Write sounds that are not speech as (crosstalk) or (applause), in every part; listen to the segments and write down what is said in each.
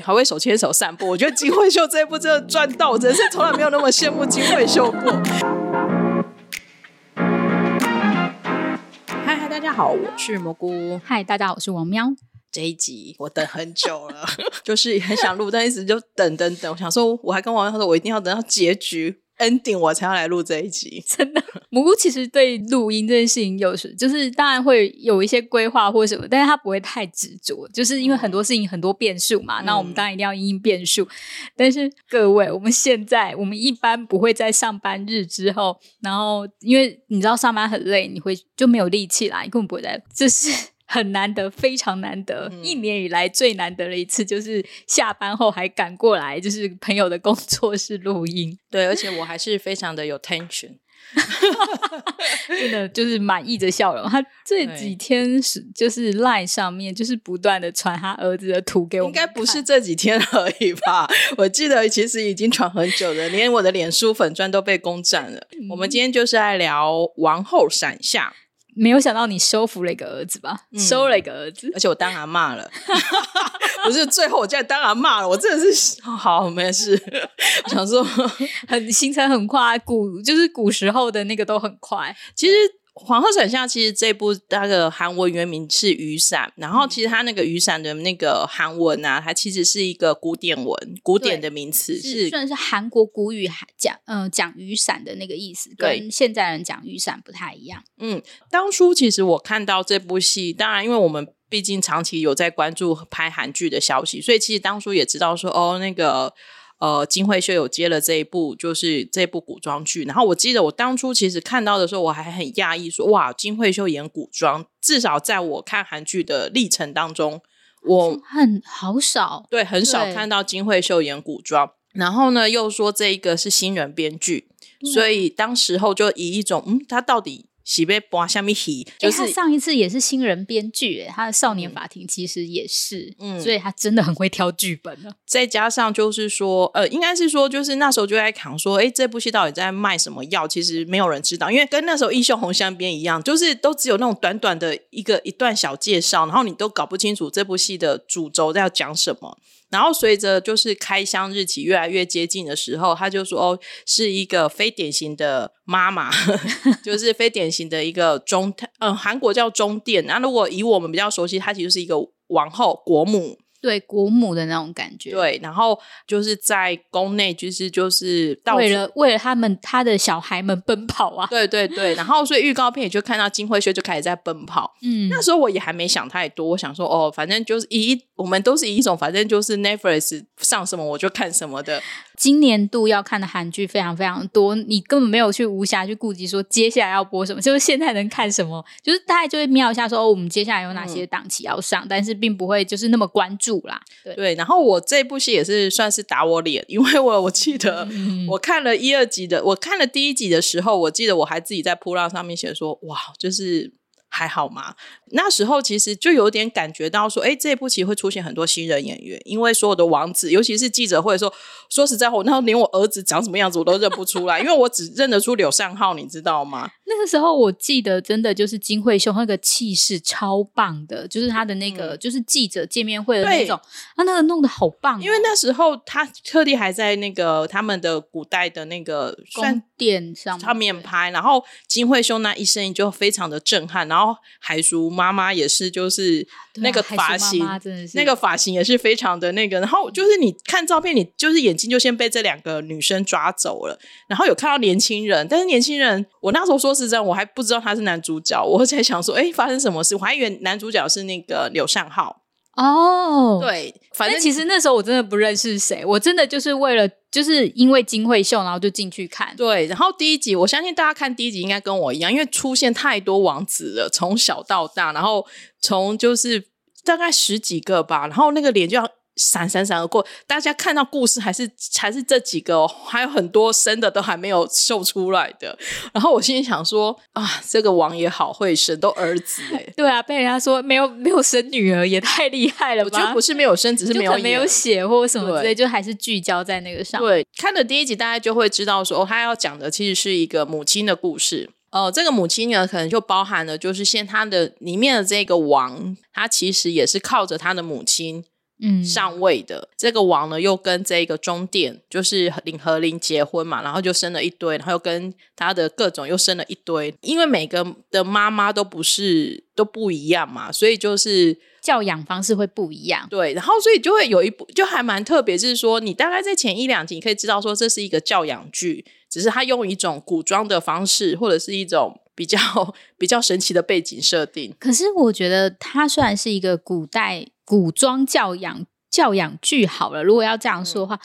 对，还会手牵手散步。我觉得金惠秀这一部真的赚到，我真是从来没有那么羡慕金惠秀过。嗨嗨，大家好，我是蘑菇。嗨，大家好，我是王喵。这一集我等很久了，(laughs) 就是很想录，但一直就等等等。我想说，我还跟王喵说，我一定要等到结局。Ending 我才要来录这一集，(laughs) 真的。蘑菇其实对录音这件事情有时就是当然会有一些规划或什么，但是他不会太执着，就是因为很多事情很多变数嘛。那我们当然一定要因变数。但是各位，我们现在我们一般不会在上班日之后，然后因为你知道上班很累，你会就没有力气啦，根本不会在，这是。很难得，非常难得，一年以来最难得的一次，就是下班后还赶过来，就是朋友的工作室录音。(laughs) 对，而且我还是非常的有 tension，(laughs) 真的就是满意的笑容。他这几天是就是 line 上面就是不断的传他儿子的图给我，应该不是这几天而已吧？(laughs) 我记得其实已经传很久了，连我的脸书粉砖都被攻占了。我们今天就是来聊王后闪下。没有想到你收服了一个儿子吧？收了一个儿子，而且我当阿骂了，(laughs) 不是最后我竟然当阿骂了，我真的是好没事。(laughs) 我想说很行程很快，古就是古时候的那个都很快，其实。皇后伞下其实这部那个韩文原名是雨伞，然后其实它那个雨伞的那个韩文啊，它其实是一个古典文，古典的名词是算是韩国古语讲，嗯，讲雨伞的那个意思，跟现在人讲雨伞不太一样。嗯，当初其实我看到这部戏，当然因为我们毕竟长期有在关注拍韩剧的消息，所以其实当初也知道说，哦，那个。呃，金惠秀有接了这一部，就是这部古装剧。然后我记得我当初其实看到的时候，我还很讶异，说哇，金惠秀演古装，至少在我看韩剧的历程当中，我很好少，对，很少看到金惠秀演古装。然后呢，又说这一个是新人编剧，所以当时候就以一种嗯，他到底。喜被播下面戏，就是他上一次也是新人编剧，他的少年法庭其实也是，嗯，所以他真的很会挑剧本呢。再加上就是说，呃，应该是说，就是那时候就在讲说，哎，这部戏到底在卖什么药？其实没有人知道，因为跟那时候《英雄红香边》一样，就是都只有那种短短的一个一段小介绍，然后你都搞不清楚这部戏的主轴在要讲什么。然后随着就是开箱日期越来越接近的时候，他就说哦，是一个非典型的妈妈，(laughs) 就是非典型的一个中，嗯，韩国叫中殿。那如果以我们比较熟悉，它其实是一个王后国母。对国母的那种感觉，对，然后就是在宫内，就是就是为了为了他们他的小孩们奔跑啊，对对对，然后所以预告片也就看到金惠秀就开始在奔跑，(laughs) 嗯，那时候我也还没想太多，我想说哦，反正就是以我们都是以一种反正就是 Netflix 上什么我就看什么的。今年度要看的韩剧非常非常多，你根本没有去无暇去顾及说接下来要播什么，就是现在能看什么，(laughs) 就是大概就会瞄一下说我们接下来有哪些档期要上，但是并不会就是那么关注啦。对，然后我这部戏也是算是打我脸，因为我我记得我看了一二集的，我看了第一集的时候，我记得我还自己在铺浪上面写说，哇，就是。还好吗？那时候其实就有点感觉到说，哎，这一部其实会出现很多新人演员，因为所有的王子，尤其是记者会说，说实在话，那连我儿子长什么样子我都认不出来，因为我只认得出柳善浩，你知道吗？(laughs) 那个时候我记得真的就是金惠秀那个气势超棒的，就是他的那个就是记者见面会的那种，他那个弄得好棒。因为那时候他特地还在那个他们的古代的那个宫殿上上面拍，然后金惠秀那一声音就非常的震撼，然后海叔妈妈也是，就是那个发型，那个发型也是非常的那个，然后就是你看照片，你就是眼睛就先被这两个女生抓走了，然后有看到年轻人，但是年轻人我那时候说。是这样，我还不知道他是男主角，我在想说，哎，发生什么事？我还以为男主角是那个柳善浩哦。对，反正其实那时候我真的不认识谁，我真的就是为了就是因为金惠秀，然后就进去看。对，然后第一集，我相信大家看第一集应该跟我一样，因为出现太多王子了，从小到大，然后从就是大概十几个吧，然后那个脸就像。闪闪闪而过，大家看到故事还是还是这几个，还有很多生的都还没有秀出来的。然后我心里想说啊，这个王爷好会生，都儿子哎。(laughs) 对啊，被人家说没有没有生女儿也太厉害了吧？我觉得不是没有生，只是没有没有写或什么之类，就还是聚焦在那个上。对，看了第一集，大家就会知道说，他要讲的其实是一个母亲的故事。哦，这个母亲呢，可能就包含了就是现他的里面的这个王，他其实也是靠着他的母亲。嗯上位的。这个王呢，又跟这个中殿就是领和林结婚嘛，然后就生了一堆，然后又跟他的各种又生了一堆。因为每个的妈妈都不是都不一样嘛，所以就是教养方式会不一样。对，然后所以就会有一部就还蛮特别，就是说你大概在前一两集你可以知道说这是一个教养剧，只是他用一种古装的方式，或者是一种比较比较神奇的背景设定。可是我觉得它虽然是一个古代古装教养教养剧好了，如果要这样说的话，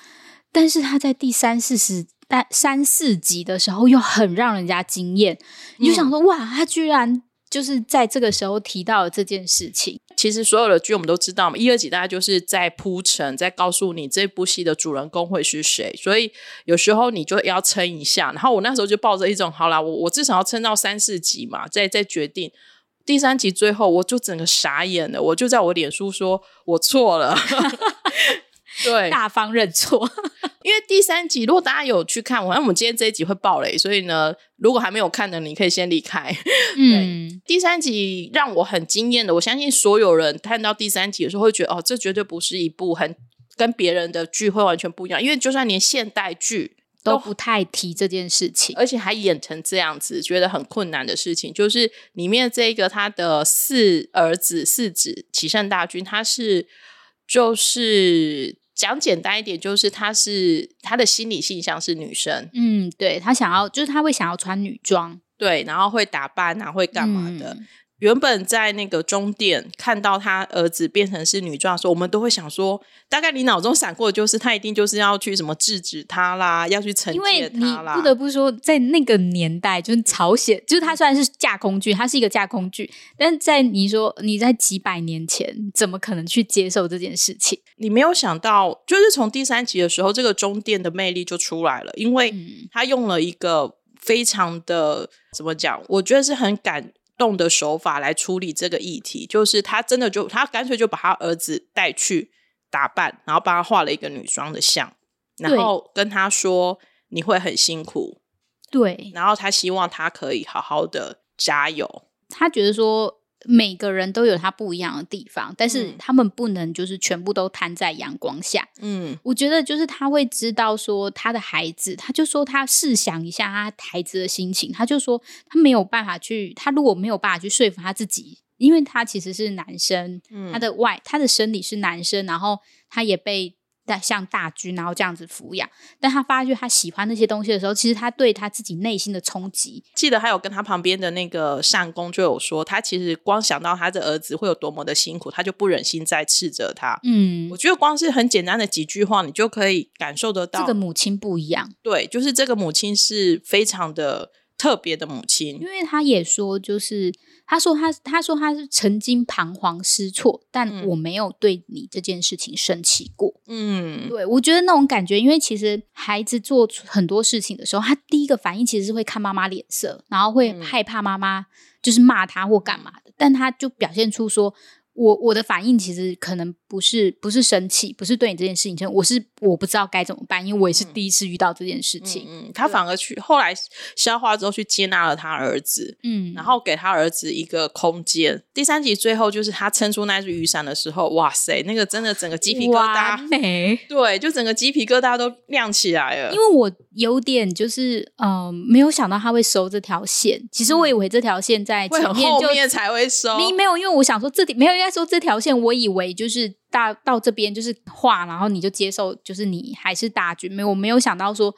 但是它在第三四十。但三四集的时候又很让人家惊艳，你就想说、哇，他居然就是在这个时候提到了这件事情。其实所有的剧我们都知道嘛，一二集大家就是在铺陈，在告诉你这部戏的主人公会是谁，所以有时候你就要撑一下。然后我那时候就抱着一种，好啦，我我至少要撑到三四集嘛，再再决定。第三集最后，我就整个傻眼了，我就在我脸书说我错了。(laughs) 对，大方认错，因为第三集如果大家有去看，我看我们今天这一集会爆雷，所以呢，如果还没有看的，你可以先离开。嗯，(laughs) 第三集让我很惊艳的，我相信所有人看到第三集的时候会觉得，哦，这绝对不是一部很跟别人的剧会完全不一样，因为就算连现代剧都不太提这件事情。而且还演成这样子，觉得很困难的事情，就是里面这个他的四儿子四子齐善大军，他是就是讲简单一点，就是她是她的心理性向是女生，嗯，对她想要，就是她会想要穿女装，对，然后会打扮啊，会干嘛的。嗯原本在那个中殿看到他儿子变成是女装的时候，我们都会想说，大概你脑中闪过的就是他一定就是要去什么制止他啦，要去惩戒他啦。不得不说，在那个年代，就是朝鲜，就是它虽然是架空剧，他是一个架空剧，但在你说你在几百年前，怎么可能去接受这件事情？你没有想到，就是从第三集的时候，这个中殿的魅力就出来了，因为嗯他用了一个非常的怎么讲，我觉得是很感动的手法来处理这个议题，就是他真的就他干脆就把他儿子带去打扮，然后帮他画了一个女装的像，然对后跟他说你会很辛苦，对然后他希望他可以好好的加油。他觉得说。每个人都有他不一样的地方，但是嗯。他们不能就是全部都摊在阳光下。嗯。我觉得就是他会知道说他的孩子，他就说他试想一下他孩子的心情，他就说他没有办法去，他如果没有办法去说服他自己，因为他其实是男生，嗯。他的外他的生理是男生，然后他也被大像大军然后这样子抚养，但他发觉他喜欢那些东西的时候，其实他对他自己内心的冲击，记得还有跟他旁边的那个善公就有说，他其实光想到他的儿子会有多么的辛苦，他就不忍心再斥责他。嗯我，觉得光是很简单的几句话，你就可以感受得到，这个母亲不一样，对，就是这个母亲是非常的特别的母亲因。为他也说，就是他说他他说他是曾经彷徨失措，但嗯我没有对你这件事情生气过。嗯，对我觉得那种感觉，因为其实孩子做出很多事情的时候，他第一个反应其实是会看妈妈脸色，然后会嗯害怕妈妈就是骂他或干嘛的，但他就表现出说。我我的反应其实可能不是不是生气，不是对你这件事情我是我不知道该怎么办，因为我也是第一次遇到这件事情。嗯，他反而去后来消化之后去接纳了他儿子，嗯，然后给他儿子一个空间。第三集最后就是他撑出那只雨伞的时候，哇塞，那个真的整个鸡皮疙瘩，美。对，就整个鸡皮疙瘩都亮起来了。因为我有点就是嗯、呃没有想到他会收这条线。其实我以为这条线在后面才会收，你没有，因为我想说这里没有应该说这条线，我以为就是到到这边就是画，然后你就接受，就是你还是大军，没有我没有想到说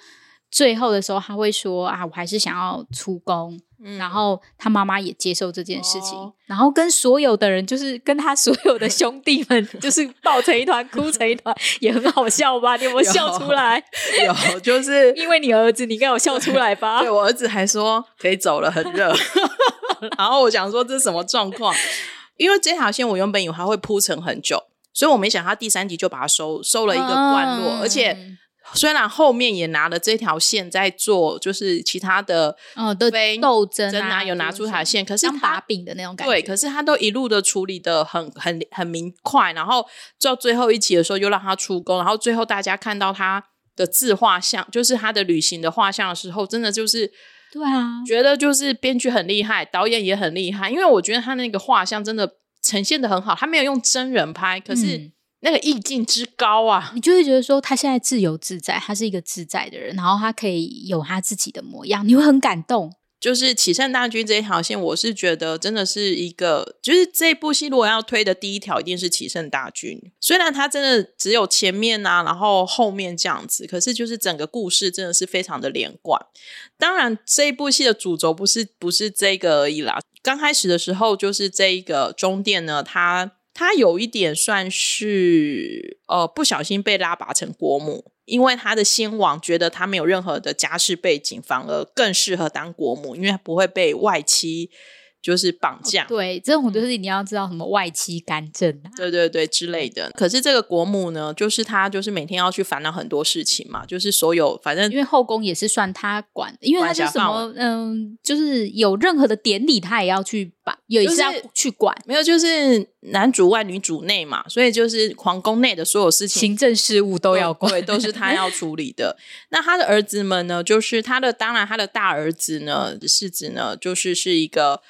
最后的时候他会说啊，我还是想要出宫。嗯然后他妈妈也接受这件事情，哦然后跟所有的人，就是跟他所有的兄弟们，(laughs) 就是抱成一团，哭成一团，也很好笑吧？你有没有笑出来？有就是 (laughs) 因为你儿子，你应该有笑出来吧对？我儿子还说可以走了，很热。(laughs) 然后我想说这是什么状况？因为这条线我原本以为它会铺成很久，所以我没想到他第三集就把它收收了一个段落，嗯而且虽然后面也拿了这条线在做，就是其他的哦，的非斗争真啊，有拿出他的线，可是他把柄的那种感觉。对，可是他都一路的处理的很很很明快，然后到最后一集的时候又让他出宫，然后最后大家看到他的自画像，就是他的旅行的画像的时候，真的就是对啊，觉得就是编剧很厉害，导演也很厉害，因为我觉得他那个画像真的呈现的很好，他没有用真人拍，可是嗯那个意境之高啊！你就会觉得说他现在自由自在，他是一个自在的人，然后他可以有他自己的模样，你会很感动。就是启圣大军这一条线，我是觉得真的是一个，就是这部戏如果要推的第一条，一定是启圣大军。虽然他真的只有前面啊，然后后面这样子，可是就是整个故事真的是非常的连贯。当然，这一部戏的主轴不是不是这个而已啦。刚开始的时候，就是这一个中殿呢，它他有一点算是呃不小心被拉拔成国母，因为他的先王觉得他没有任何的家世背景，反而更适合当国母，因为他不会被外戚。就是绑架，对，这种就是你要知道什么外戚干政啊，对对对之类的。可是这个国母呢，就是她就是每天要去烦恼很多事情嘛，就是所有反正因为后宫也是算她管，因为她是什么嗯，就是有任何的典礼她也要去把，也是要去管。没有，就是男主外女主内嘛，所以就是皇宫内的所有事情、行政事务都要管，都是她要 (laughs) 处理的。那她的儿子们呢，就是她的当然她的大儿子呢，世子呢，就是是一个。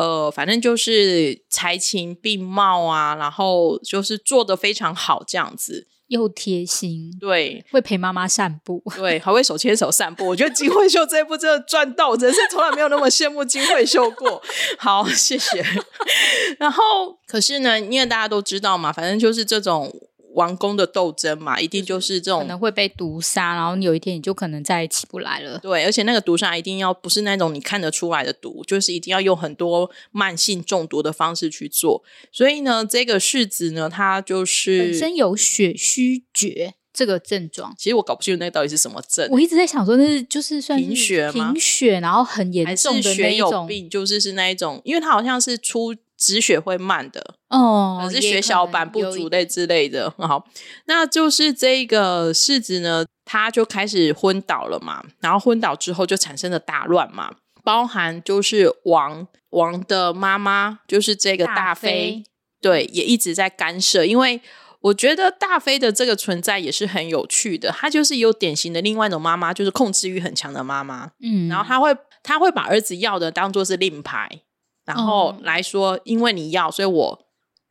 呃，反正就是才情并茂啊，然后就是做的非常好，这样子又贴心，对，会陪妈妈散步，对，还会手牵手散步。我觉得金惠秀这一部真的赚到，真是从来没有那么羡慕金惠秀过。好，谢谢。(laughs) 然后，可是呢，因为大家都知道嘛，反正就是这种。王宫的斗争嘛，一定就是这种可能会被毒杀，然后你有一天你就可能再也起不来了。对，而且那个毒杀一定要不是那种你看得出来的毒，就是一定要用很多慢性中毒的方式去做。所以呢，这个世子呢，他就是本身有血虚厥这个症状。其实我搞不清楚那到底是什么症。我一直在想说，那是就是算贫血吗？贫血，然后很严重的那种病，就是是那一种，因为他好像是出。止血会慢的哦，可是血小板不足类之类的。好，那就是这个世子呢，他就开始昏倒了嘛。然后昏倒之后就产生了大乱嘛，包含就是王王的妈妈，就是这个大妃，对，也一直在干涉。因为我觉得大妃的这个存在也是很有趣的，她就是有典型的另外一种妈妈，就是控制欲很强的妈妈。嗯，然后他会他会把儿子要的当做是令牌。然后来说，因为你要，所以我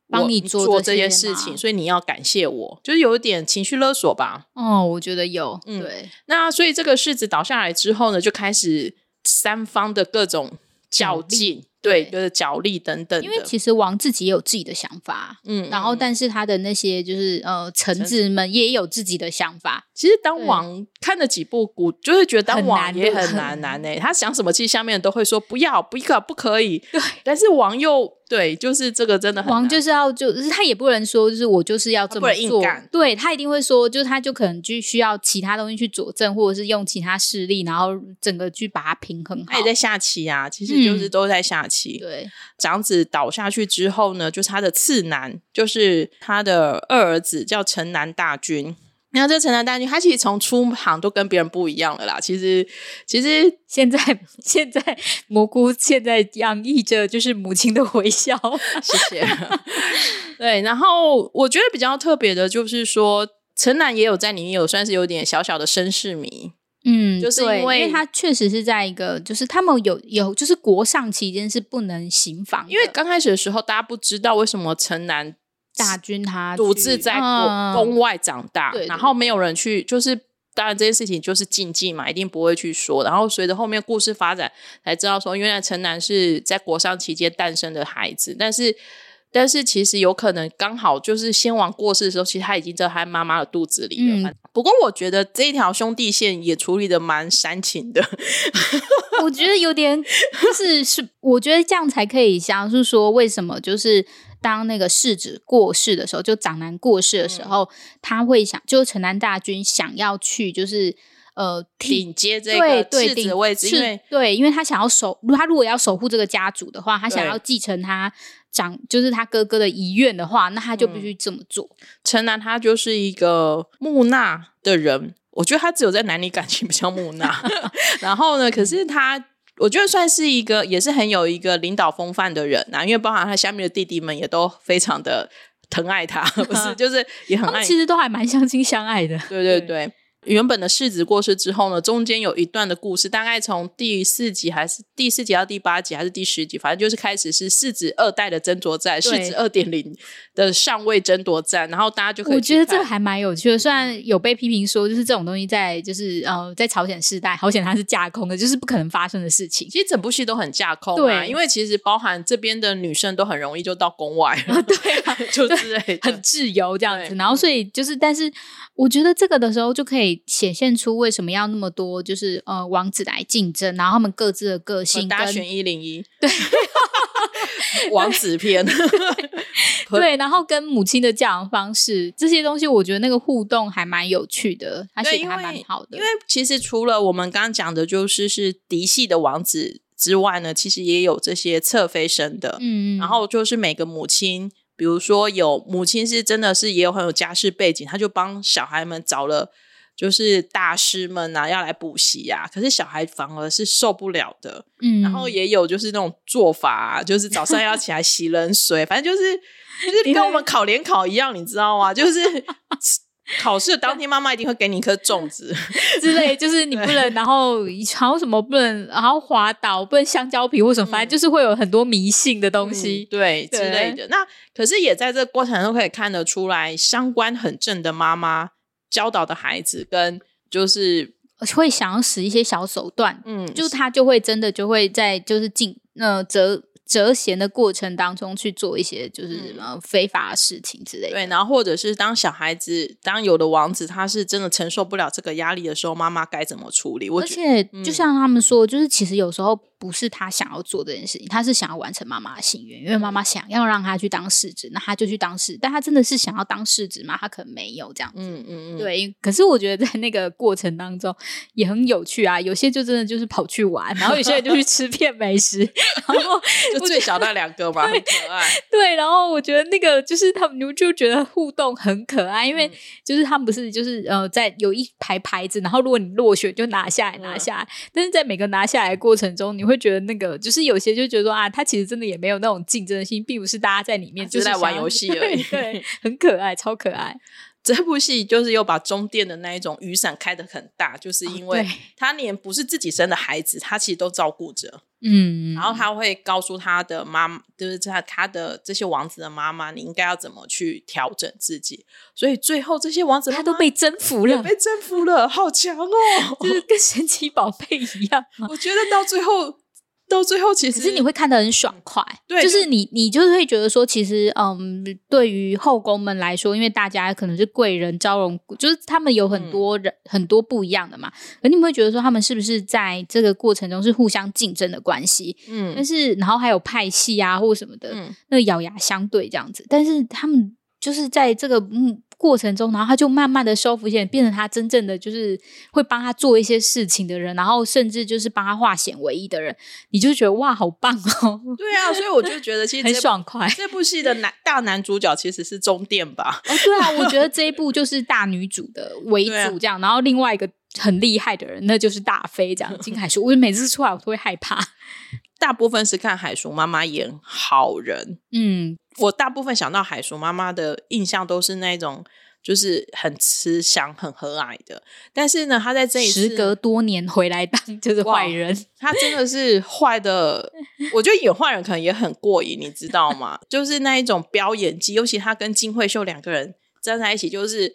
帮你做这些事情，所以你要感谢我，就是有一点情绪勒索吧。哦，我觉得有，对。那所以这个柿子倒下来之后呢，就开始三方的各种较劲。对，就是角力等等。因为其实王自己也有自己的想法，嗯，然后但是他的那些就是呃臣子们也有自己的想法。其实当王看了几部古，就是觉得当王也很难难呢。他想什么，其实下面都会说不要，不可不可以。对，但是王又。对，就是这个真的很王就是要，就是他也不能说，就是我就是要这么做。对他一定会说，就是他就可能就需要其他东西去佐证，或者是用其他势力，然后整个去把它平衡好。他也在下棋啊，其实就是都在下棋。对，长子倒下去之后呢，就是他的次男，就是他的二儿子叫城南大军。然后这城南大军，他其实从出行都跟别人不一样了啦。其实，其实现在 (laughs) 现在蘑菇现在洋溢着就是母亲的微笑。(laughs) 谢谢。(laughs) 对，然后我觉得比较特别的就是说，城南也有在里面有算是有点小小的绅士迷。嗯，就是因为他确实是在一个，就是他们有有就是国上期间是不能行房，因为刚开始的时候大家不知道为什么城南。大军他独自在宫外长大，然后没有人去，就是当然这件事情就是禁忌嘛，一定不会去说。然后随着后面故事发展，才知道说原来城南是在国丧期间诞生的孩子，但是但是其实有可能刚好就是先王过世的时候，其实他已经在他妈妈的肚子里了。不过我觉得这一条兄弟线也处理的蛮煽情的，我觉得有点就是是，我觉得这样才可以像是说为什么就是。当那个世子过世的时候，就长男过世的时候，他会想，就城南大军想要去，就是呃顶接这个世子位置，因为对，因为他想要守，他如果要守护这个家族的话，他想要继承他长，就是他哥哥的遗愿的话，那他就必须这么做。(laughs) 城南他就是一个木讷的人，我觉得他只有在男女感情比较木讷，(laughs) 然后呢，可是他。我觉得算是一个，也是很有一个领导风范的人呐，因为包含他下面的弟弟们也都非常的疼爱他，(laughs) 不是，(laughs) 就是也很爱，其实都还蛮相亲相爱的。对对对，原本的世子过世之后呢，中间有一段的故事，大概从第四集还是第四集到第八集还是第十集，反正就是开始是世子二代的争夺战，世子二点零的上位争夺战，然后大家就可以我觉得这个还蛮有趣的。虽然有被批评说，就是这种东西在就是呃在朝鲜世代，好险它是架空的，就是不可能发生的事情。其实整部戏都很架空啊，对因为其实包含这边的女生都很容易就到宫外了，对啊，(laughs) 就之类的，很自由这样子。然后所以就是，但是我觉得这个的时候就可以显现出为什么要那么多就是呃王子来竞争，然后他们各自的个性跟大家选一零一，对，(laughs) 王子篇，(laughs) 对，然后跟母亲的教养方式这些东西，我觉得那个互动还蛮有趣的，他对，写的还蛮好的。因为其实除了我们刚刚讲的，就是是嫡系的王子之外呢，其实也有这些侧妃生的。嗯，然后就是每个母亲，比如说有母亲是真的是也有很有家世背景，他就帮小孩们找了。就是大师们啊，要来补习啊，可是小孩反而是受不了的。嗯，然后也有就是那种做法、啊，就是早上要起来洗冷水，反正就是就是跟我们考联考一样，你知道吗？就是 (laughs) 考试的当天，妈妈一定会给你一颗粽子，(laughs) 之类，就是你不能，然后还有什么不能，然后滑倒，不能香蕉皮或什么，反正就是会有很多迷信的东西。嗯对对之类的。那可是也在这个过程中可以看得出来，三观很正的妈妈教导的孩子，跟就是会想要使一些小手段，嗯，就他就会真的就会在就是进呃折折弦的过程当中去做一些就是、嗯呃非法的事情之类的。对，然后或者是当小孩子，当有的王子他是真的承受不了这个压力的时候，妈妈该怎么处理？我而且就像他们说，就是其实有时候不是他想要做这件事情，他是想要完成妈妈的心愿，因为妈妈想要让他去当世子，那他就去当世，但他真的是想要当世子吗？他可能没有这样子。嗯嗯嗯，对，可是我觉得在那个过程当中也很有趣啊。有些就真的就是跑去玩，然后有些人就去吃片美食，然后 (laughs) 就最小那两个嘛，很可爱。对，然后我觉得那个就是他们就觉得互动很可爱，因为嗯就是他们不是就是呃在有一排牌子，然后如果你落选就拿下来拿嗯下来，但是在每个拿下来的过程中，你会觉得那个就是有些就觉得说啊，他其实真的也没有那种竞争心，并不是大家在里面就是在玩游戏而已对，对很可爱，超可爱。(laughs) 这部戏就是又把中电的那一种雨伞开得很大，就是因为他连不是自己生的孩子，他其实都照顾着。嗯，然后他会告诉他的妈妈，就是他他的这些王子的妈妈，你应该要怎么去调整自己。所以最后这些王子他都被征服了，被征服了，好强哦！(laughs) 就是跟神奇宝贝一样。我觉得到最后，到最后其实可是你会看得很爽快，对就是你你就是会觉得说，其实嗯，对于后宫们来说，因为大家可能是贵人招容，就是他们有很多人、很多不一样的嘛，而你们会觉得说，他们是不是在这个过程中是互相竞争的关系？嗯。但嗯是然后还有派系啊或什么的，嗯。那个咬牙相对这样子，但是他们就是在这个嗯过程中，然后他就慢慢的收服线，变成他真正的就是会帮他做一些事情的人，然后甚至就是帮他化险为夷的人，你就觉得哇，好棒哦，对啊，所以我就觉得其 (laughs) 实很爽快。这部戏的男大男主角其实是中殿吧？哦，对啊，我觉得 (laughs) 这一部就是大女主的为主这样，然后另外一个很厉害的人，那就是大飞这样，金海淑。我每次出来我都会害怕。大部分是看海叔妈妈演好人，嗯，我大部分想到海叔妈妈的印象都是那种就是很慈祥、很和蔼的。但是呢，他在这一次时隔多年回来当就是坏人，他真的是坏的。我觉得演坏人可能也很过瘾，你知道吗？就是那一种飙演技，尤其他跟金惠秀两个人站在一起，就是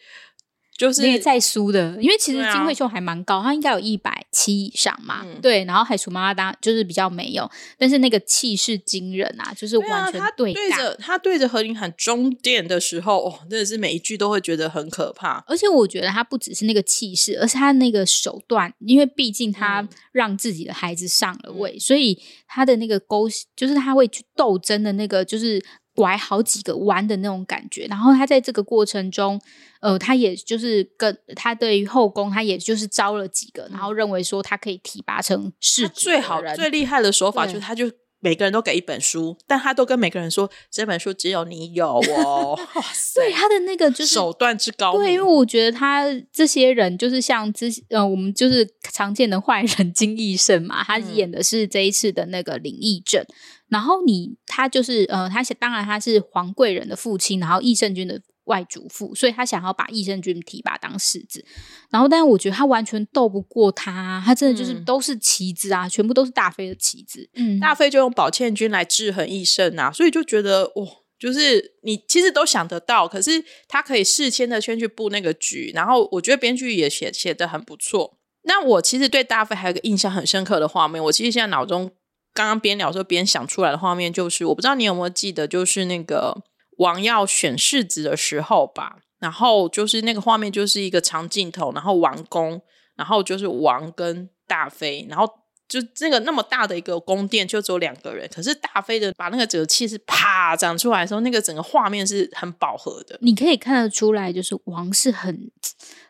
就是那个在输的，因为其实金惠秀还蛮高，她应该有一百七以上嘛。嗯对，然后海鼠妈妈当就是比较没有，但是那个气势惊人啊，就是完全他对干。着他对着何林喊终点的时候，哦，真的是每一句都会觉得很可怕。而且我觉得他不只是那个气势，而是他那个手段，因为毕竟他嗯让自己的孩子上了位，所以他的那个勾，就是他会去斗争的那个，就是拐好几个弯的那种感觉。然后他在这个过程中，呃，他也就是跟他对于后宫，他也就是招了几个，然后认为说他可以提拔成世子最好人最厉害的手法就是，他就每个人都给一本书，但他都跟每个人说这本书只有你有哦。哇塞，对他的那个就是手段之高对，因为。我觉得他这些人就是像之呃，我们就是常见的坏人金义胜嘛，他嗯演的是这一次的那个林义正。然后你他就是呃，他当然他是皇贵人的父亲，然后义胜君的外祖父，所以他想要把益生菌提拔当世子。然后，但是我觉得他完全斗不过他，他真的就是都是棋子啊，全部都是大飞的棋子。嗯，大飞就用宝倩君来制衡益生啊，所以就觉得哇，就是你其实都想得到，可是他可以事先的先去布那个局，然后我觉得编剧也写写的很不错。那我其实对大飞还有个印象很深刻的画面，我其实现在脑中刚刚边聊时候边想出来的画面，就是我不知道你有没有记得，就是那个王要选世子的时候吧，然后就是那个画面就是一个长镜头，然后王宫，然后就是王跟大妃，然后。就这个那么大的一个宫殿，就只有两个人。可是大妃的把那个整个气是啪长出来的时候，那个整个画面是很饱和的。你可以看得出来，就是王是很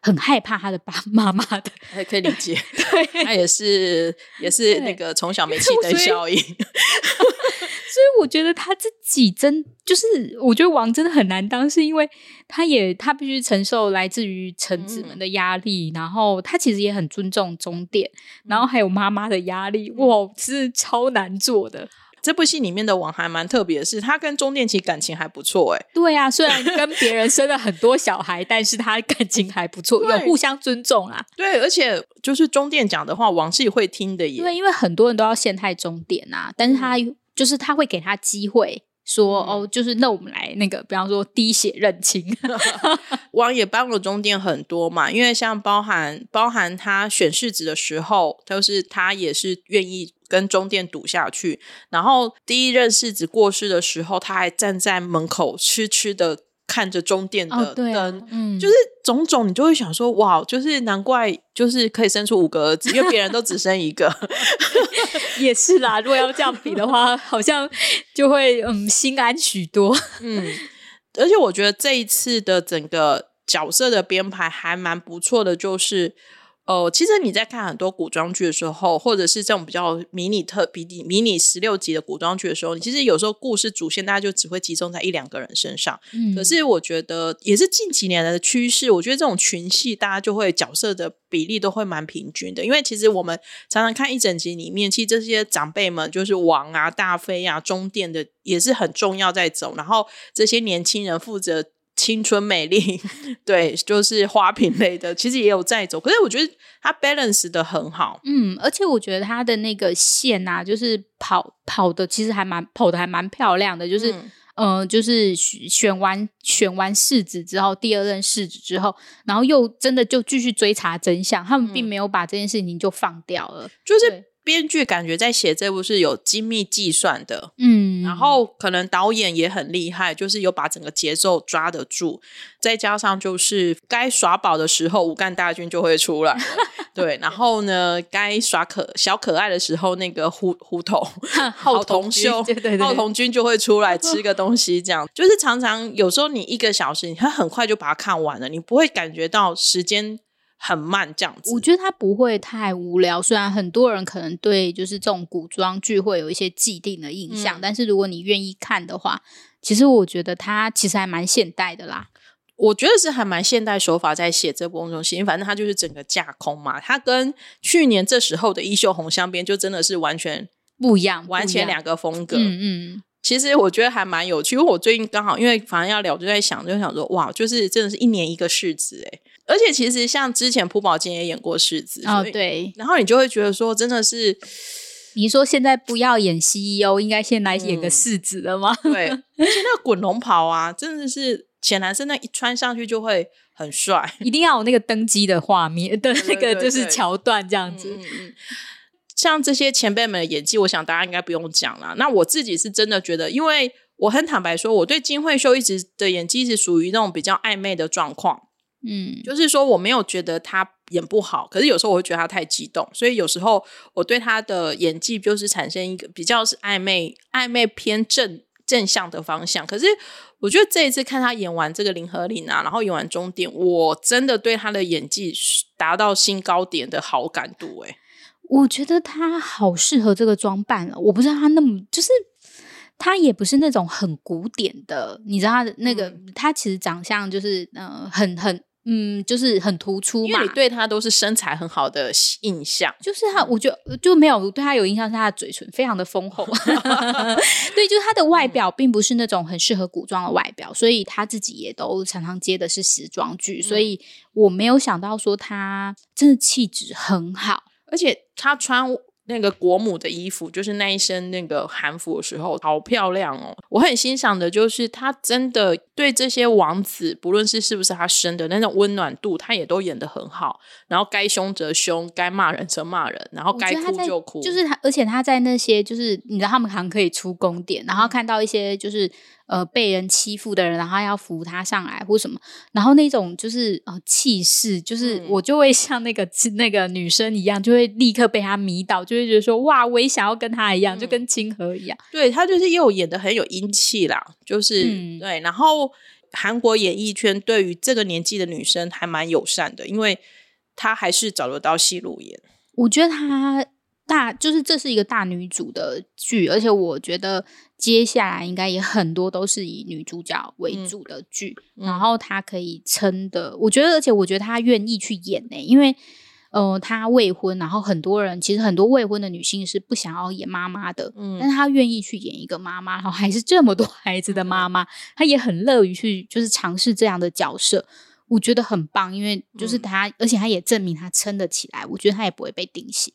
很害怕他的爸妈妈的，(laughs) 还可以理解。(laughs) 对，他也是也是那个从小没 (laughs) 气灯效应。所以我觉得他自己真就是，我觉得王真的很难当，是因为他也他必须承受来自于臣子们的压力，然后他其实也很尊重终点，然后还有妈妈的压力，哇，是超难做的。这部戏里面的王还蛮特别的是，他跟中殿其实感情还不错，哎，对啊，虽然跟别人生了很多小孩，(laughs) 但是他感情还不错，有互相尊重啊。对，而且就是中殿讲的话，王是会听的，因为因为很多人都要陷害中殿啊，但是他。就是他会给他机会说哦，就是那我们来那个，比方说滴血认亲。(laughs) (laughs) 王也帮了中殿很多嘛，因为像包含包含他选世子的时候，就是他也是愿意跟中殿赌下去。然后第一任世子过世的时候，他还站在门口痴痴的。看着中殿的灯，嗯，就是种种，你就会想说，哇，就是难怪，就是可以生出五个儿子，因为别人都只生一个。(laughs) 也是啦，如果要这样比的话，好像就会嗯心安许多。嗯，而且我觉得这一次的整个角色的编排还蛮不错的，就是。哦，其实你在看很多古装剧的时候，或者是这种比较迷你特比你迷你十六集的古装剧的时候，你其实有时候故事主线大家就只会集中在一两个人身上。嗯，可是我觉得也是近几年来的趋势。我觉得这种群戏大家就会角色的比例都会蛮平均的，因为其实我们常常看一整集里面，其实这些长辈们就是王啊、大妃啊、中殿的也是很重要在走，然后这些年轻人负责。青春美丽，(laughs) 对，就是花瓶类的，其实也有在走。可是我觉得它 balance 的很好，嗯，而且我觉得它的那个线啊，就是跑跑的，其实还蛮跑的，还蛮漂亮的。就是，嗯，就是选完选完世子之后，第二任世子之后，然后又真的就继续追查真相，他们并没有把这件事情就放掉了，就是。编剧感觉在写这部是有精密计算的，嗯，然后可能导演也很厉害，就是有把整个节奏抓得住，再加上就是该耍宝的时候，武干大军就会出来，(laughs) 对，然后呢，该耍可小可爱的时候，那个胡胡头浩童兄浩童军就会出来吃个东西，这样。就是常常有时候你一个小时，你很快就把它看完了，你不会感觉到时间。很慢这样子，我觉得它不会太无聊。虽然很多人可能对就是这种古装剧会有一些既定的印象，但是如果你愿意看的话，其实我觉得它其实还蛮现代的啦。我觉得是还蛮现代手法在写这部中心，反正它就是整个架空嘛。它跟去年这时候的《衣袖红香边》就真的是完全不一样，完全两个风格。嗯嗯。其实我觉得还蛮有趣，因为我最近刚好因为反正要聊，就在想，就想说哇，就是真的是一年一个世子哎，而且其实像之前朴宝剑也演过世子哦，对，然后你就会觉得说，真的是你说现在不要演 CEO，应该先来演个世子了吗？对，(laughs) 而且那个滚龙袍啊，真的是浅蓝色那一穿上去就会很帅，一定要有那个登基的画面的那个就是桥段这样子。像这些前辈们的演技，我想大家应该不用讲了。那我自己是真的觉得，因为我很坦白说，我对金惠秀一直的演技是属于那种比较暧昧的状况。嗯，就是说我没有觉得他演不好，可是有时候我会觉得他太激动，所以有时候我对他的演技就是产生一个比较是暧昧、暧昧偏正正向的方向。可是我觉得这一次看他演完这个林和林啊，然后演完终点，我真的对他的演技达到新高点的好感度，哎。我觉得他好适合这个装扮了。我不知道他那么，就是他也不是那种很古典的，你知道他的那个，他其实长相就是呃很很嗯，就是很突出嘛因为你。对他都是身材很好的印象。就是他，我觉得就没有对他有印象，是他的嘴唇非常的丰厚。(laughs) 对，就是他的外表并不是那种很适合古装的外表，所以他自己也都常常接的是时装剧，所以我没有想到说他真的气质很好。而且他穿那个国母的衣服，就是那一身那个韩服的时候，好漂亮哦！我很欣赏的就是他真的对这些王子，不论是是不是他生的那种温暖度，他也都演得很好。然后该凶则凶，该骂人则骂人，然后该哭就哭，就是他，而且他在那些就是你知道他们好像可以出宫殿，然嗯后看到一些就是呃被人欺负的人，然后要扶他上来或什么，然后那种就是呃气势，就是嗯我就会像那个 (laughs) 那个女生一样，就会立刻被他迷倒，就会觉得说哇，我也想要跟他一样，就嗯跟清河一样。对他就是又演的很有英气啦，就是、嗯对。然后韩国演艺圈对于这个年纪的女生还蛮友善的，因为她还是找得到戏路演。我觉得她大就是这是一个大女主的剧，而且我觉得接下来应该也很多都是以女主角为嗯主的剧，嗯然后她可以撑的，我觉得，而且我觉得她愿意去演呢、因为。呃，她未婚，然后很多人其实很多未婚的女性是不想要演妈妈的，嗯但是她愿意去演一个妈妈，然后还是这么多 (laughs) 孩子的妈妈，她也很乐于去就是尝试这样的角色，我觉得很棒，因为就是嗯她，而且她也证明她撑得起来，我觉得她也不会被定型。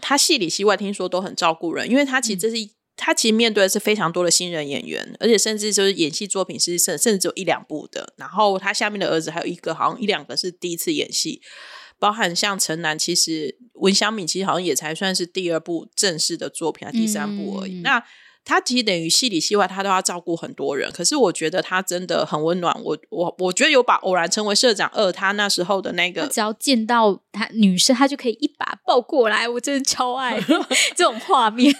他戏里戏外听说都很照顾人，因为他其实这是一、他其实面对的是非常多的新人演员，而且甚至就是演戏作品是甚甚至只有一两部的。然后他下面的儿子还有一个，好像一两个是第一次演戏，包含像陈楠，其实文香敏其实好像也才算是第二部正式的作品，还第三部而已。嗯那他其实等于戏里戏外，他都要照顾很多人。可是我觉得他真的很温暖。我我我觉得有把偶然成为社长二，他那时候的那个只要见到他女生，他就可以一把抱过来，我真的超爱 (laughs) 这种画面。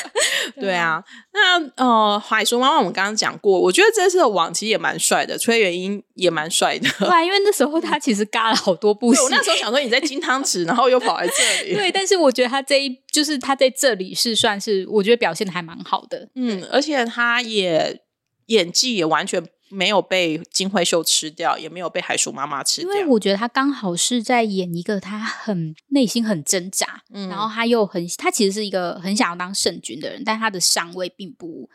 (laughs) 对啊，那呃，海叔妈妈我们刚刚讲过，我觉得这次的王其实也蛮帅的，崔元英也蛮帅的。对啊，因为那时候他其实嘎了好多部戏，我那时候想说你在金汤匙，然后又跑来这里。(laughs) 对，但是我觉得他这一就是他在这里是算是我觉得表现的还蛮好的。嗯，而且他也演技也完全没有被金惠秀吃掉，也没有被海叔妈妈吃掉。因为我觉得他刚好是在演一个他很内心很挣扎，嗯然后他又很他其实是一个很想要当圣君的人，但他的上位并不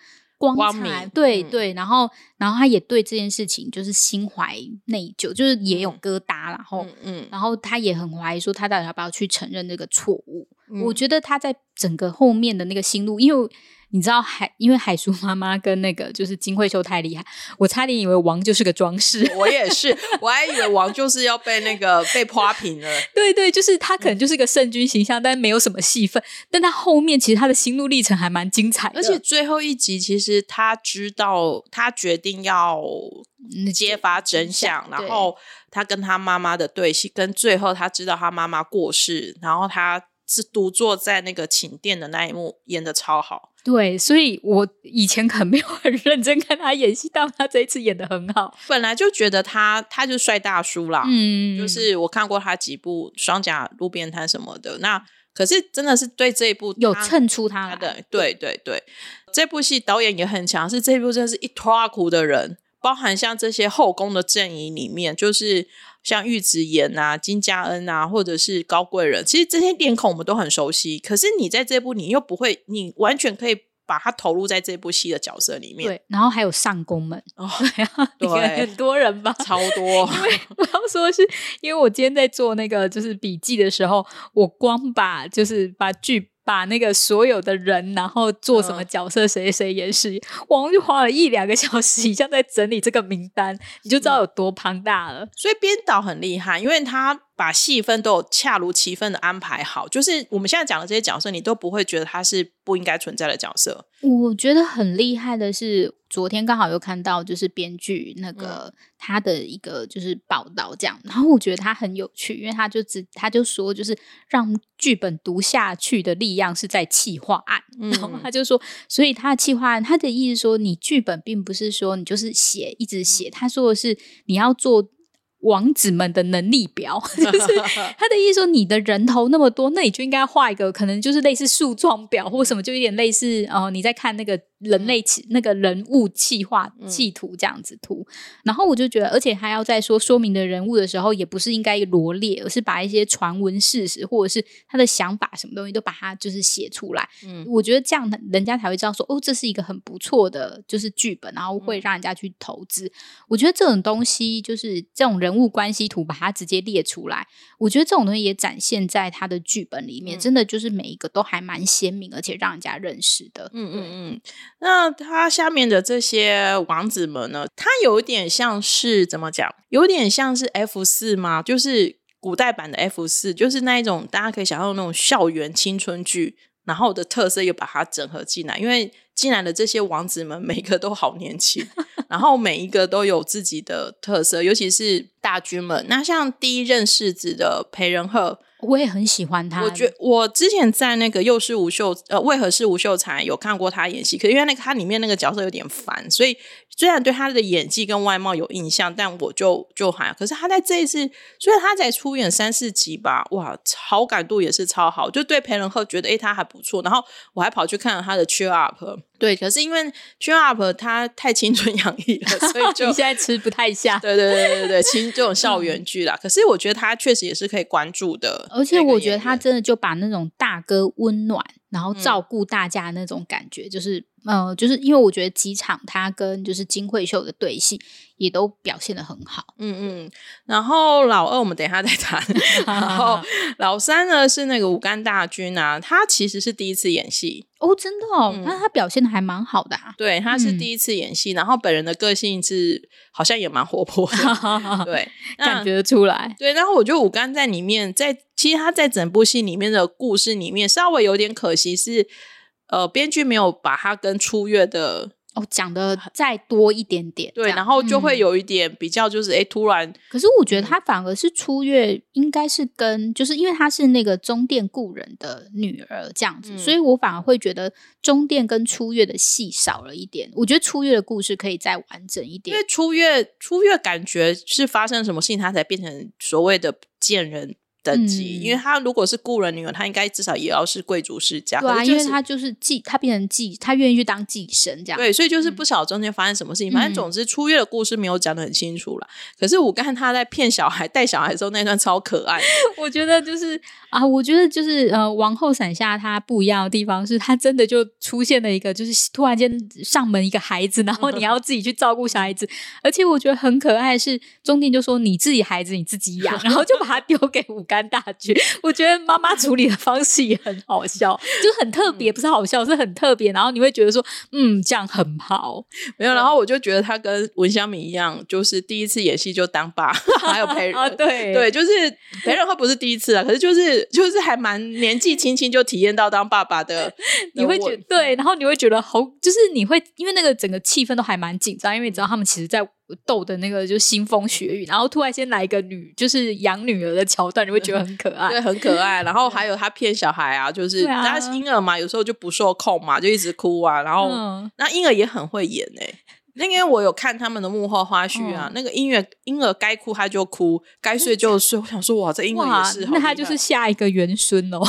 光彩。对对，然后然后他也对这件事情就是心怀内疚，就是也有嗯疙瘩，然后。嗯嗯，然后他也很怀疑说，他到底要不要去承认这个错误？我嗯觉得他在整个后面的那个心路，因为你知道海，因为海叔妈妈跟那个就是金惠秀太厉害，我差点以为王就是个装饰。我也是，我还以为王就是要被那个被泼平了。对对，就是他可能就是个圣君形象，但没有什么戏份。但他后面其实他的心路历程还蛮精彩的，而且最后一集，其实他知道，他决定要嗯揭发真相，然后他跟他妈妈的对戏，跟最后他知道他妈妈过世，然后他是独坐在那个寝殿的那一幕，演的超好。对，所以我以前可能没有很认真看他演戏，但他这一次演的很好。本来就觉得他他就是帅大叔啦，嗯，就是我看过他几部《双甲路边摊》什么的，那可是真的是对这一部有衬出他的，对对对，这部戏导演也很强，是这部真的是一拖苦的人，包含像这些后宫的阵营里面，就是像玉子妍啊、金佳恩啊，或者是高贵人，其实这些脸孔我们都很熟悉。可是你在这部你又不会，你完全可以把它投入在这部戏的角色里面，对，然后还有上宫们，哦，(laughs) 对很多人吧。超多 (laughs) (laughs) 我要说的是，因为我今天在做那个就是笔记的时候，我光把就是把剧把那个所有的人，然后做什么嗯角色，谁谁演谁，我就花了一两个小时以上在整理这个名单，你就知道有多庞大了。所以编导很厉害，因为他把戏份都有恰如其分的安排好，就是我们现在讲的这些角色，你都不会觉得他是不应该存在的角色。我觉得很厉害的是，昨天刚好又看到就是编剧那个、他的一个就是报道这样，然后我觉得他很有趣，因为他就只他就说就是让剧本读下去的力量是在企划案，然后嗯他就说，所以他的企划案他的意思说，你剧本并不是说你就是写一直写，他说的是你要做。王子们的能力表，(laughs) 就是 (laughs) 他的意思说，你的人头那么多，那你就应该画一个可能就是类似树状表或什么，就有点类似哦、呃你在看那个人类企那个人物气化企图这样子图，然后我就觉得，而且还要在说说明的人物的时候，也不是应该罗列，而是把一些传闻事实或者是他的想法什么东西都把它就是写出来。嗯，我觉得这样人家才会知道说，哦，这是一个很不错的就是剧本，然后会让人家去投资。我觉得这种东西就是这种人物关系图，把它直接列出来，我觉得这种东西也展现在他的剧本里面，真的就是每一个都还蛮鲜明，而且让人家认识的。嗯嗯嗯。那他下面的这些王子们呢？他有点像是怎么讲？有点像是 F 四吗？就是古代版的 F 四，就是那一种大家可以想象那种校园青春剧，然后的特色又把它整合进来。因为进来的这些王子们，每个都好年轻，然后每一个都有自己的特色，尤其是大军们。那像第一任世子的裴仁赫。我也很喜欢他。我觉我之前在那个又是吴秀呃，为何是吴秀才有看过他演戏，可因为那个他里面那个角色有点烦，所以虽然对他的演技跟外貌有印象，但我就就还。可是他在这一次，虽然他才出演三四集吧，哇，好感度也是超好，就对裴仁赫觉得哎他还不错。然后我还跑去看了他的 Cheer Up，对，可是因为 Cheer Up 他太青春洋溢了，(laughs) 所以就现在吃不太下。对对对对对，其实这种校园剧啦，可是我觉得他确实也是可以关注的。而且我觉得他真的就把那种大哥温暖，然后照顾大家那种感觉，就是。呃，就是因为我觉得几场他跟就是金惠秀的对戏也都表现的很好，嗯嗯。然后老二我们等一下再谈，(laughs) 然后老三呢是那个武干大军啊，他其实是第一次演戏哦，真的哦，那他表现的还蛮好的啊。对，他是第一次演戏，然后本人的个性是好像也蛮活泼的，(laughs) 对，(laughs) 感觉出来。对，然后我觉得武干在里面，在其实他在整部戏里面的故事里面稍微有点可惜是。呃，编剧没有把它跟初月的哦讲的再多一点点，对，然后就会有一点比较，就是哎，突然。可是我觉得他反而是初月，应该是跟就是因为他是那个中殿故人的女儿这样子，所以我反而会觉得中殿跟初月的戏少了一点。我觉得初月的故事可以再完整一点，因为初月初月感觉是发生什么事情，他才变成所谓的贱人。等级，因为他如果是雇人女儿，他应该至少也要是贵族世家。对啊，因为他就是继，他变成继，他愿意去当继生这样。对，所以就是不晓得中间发生什么事情。反正总之，出月的故事没有讲的很清楚了。可是我看他在骗小孩、带小孩的时候那段超可爱。(laughs) 我觉得就是啊，我觉得就是呃，王后伞下他不一样的地方是他真的就出现了一个，就是突然间上门一个孩子，然后你要自己去照顾小孩子，而且我觉得很可爱。是中间就说你自己孩子你自己养，然后就把他丢给武。(laughs) 干大局，我觉得妈妈处理的方式也很好笑，就很特别，不是好笑，是很特别。然后你会觉得说，嗯，这样很好。没有，然后我就觉得他跟文香敏一样，就是第一次演戏就当爸，(laughs) 还有陪人。对对，就是陪人，他不是第一次啊，可是就是就是还蛮年纪轻轻就体验到当爸爸的。(laughs) 你会觉对，然后你会觉得好，就是你会因为那个整个气氛都还蛮紧张，因为你知道他们其实在。逗的那个就腥风血雨，然后突然间来一个女，就是养女儿的桥段，你会觉得 (laughs) 很可爱，对，很可爱。(laughs) 然后还有他骗小孩啊，就是他婴儿嘛，有时候就不受控嘛，就一直哭啊。然后那婴儿也很会演哎，那因为我有看他们的幕后花絮啊，那个音乐婴儿该哭他就哭，该睡就睡。我想说哇，这婴儿也是，那他就是下一个元孙哦。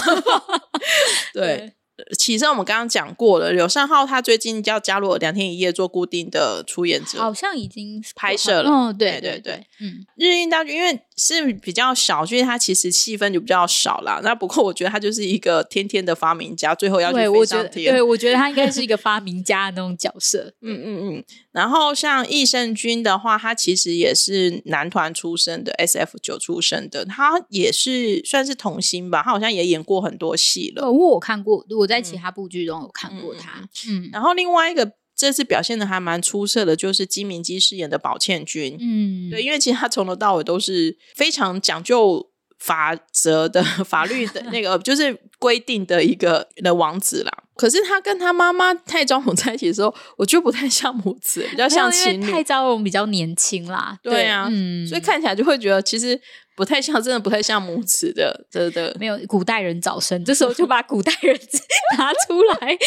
(laughs) 对。起身，我们刚刚讲过了。柳善浩他最近要加入两天一夜做固定的出演者，好像已经拍摄了。嗯，对对对，嗯，日映大剧因为是比较少，所以他其实戏份就比较少啦。那不过我觉得他就是一个天天的发明家，最后要去飞上天。对，我觉得他应该是一个发明家的那种角色。嗯嗯嗯。然后像益胜君的话，他其实也是男团出身的，S F 九出身的，他也是算是童星吧。他好像也演过很多戏了。哦我看过，我在其他部剧中有看过他。嗯，然后另外一个这次表现的还蛮出色的，就是金明基饰演的宝倩君。嗯，对，因为其实他从头到尾都是非常讲究法则的法律的 (laughs) 那个，就是规定的一个的王子啦。可是他跟他妈妈太昭容在一起的时候，我觉得不太像母子，比较像情侣。太昭容比较年轻啦，对啊，所以看起来就会觉得其实。不太像，真的不太像母子的，真的没有古代人早生，这时候就把古代人 (laughs) 拿出来，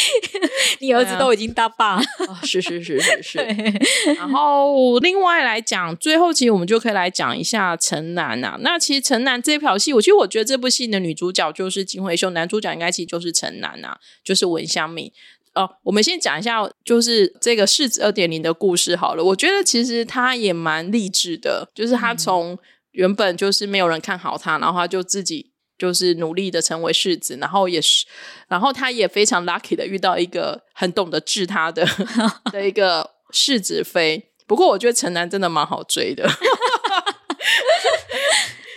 你儿子都已经当爸，是是是是是。然后另外来讲，最后其实我们就可以来讲一下城南啊。那其实城南这条戏，我其实我觉得这部戏的女主角就是金惠秀，男主角应该其实就是城南啊，就是文香敏。哦，我们先讲一下，就是这个世子二点零的故事好了。我觉得其实他也蛮励志的，就是他从原本就是没有人看好他，然后他就自己就是努力的成为世子，然后也是，然后他也非常 lucky 的遇到一个很懂得治他的 (laughs) 的一个世子妃。不过我觉得城南真的蛮好追的。(laughs)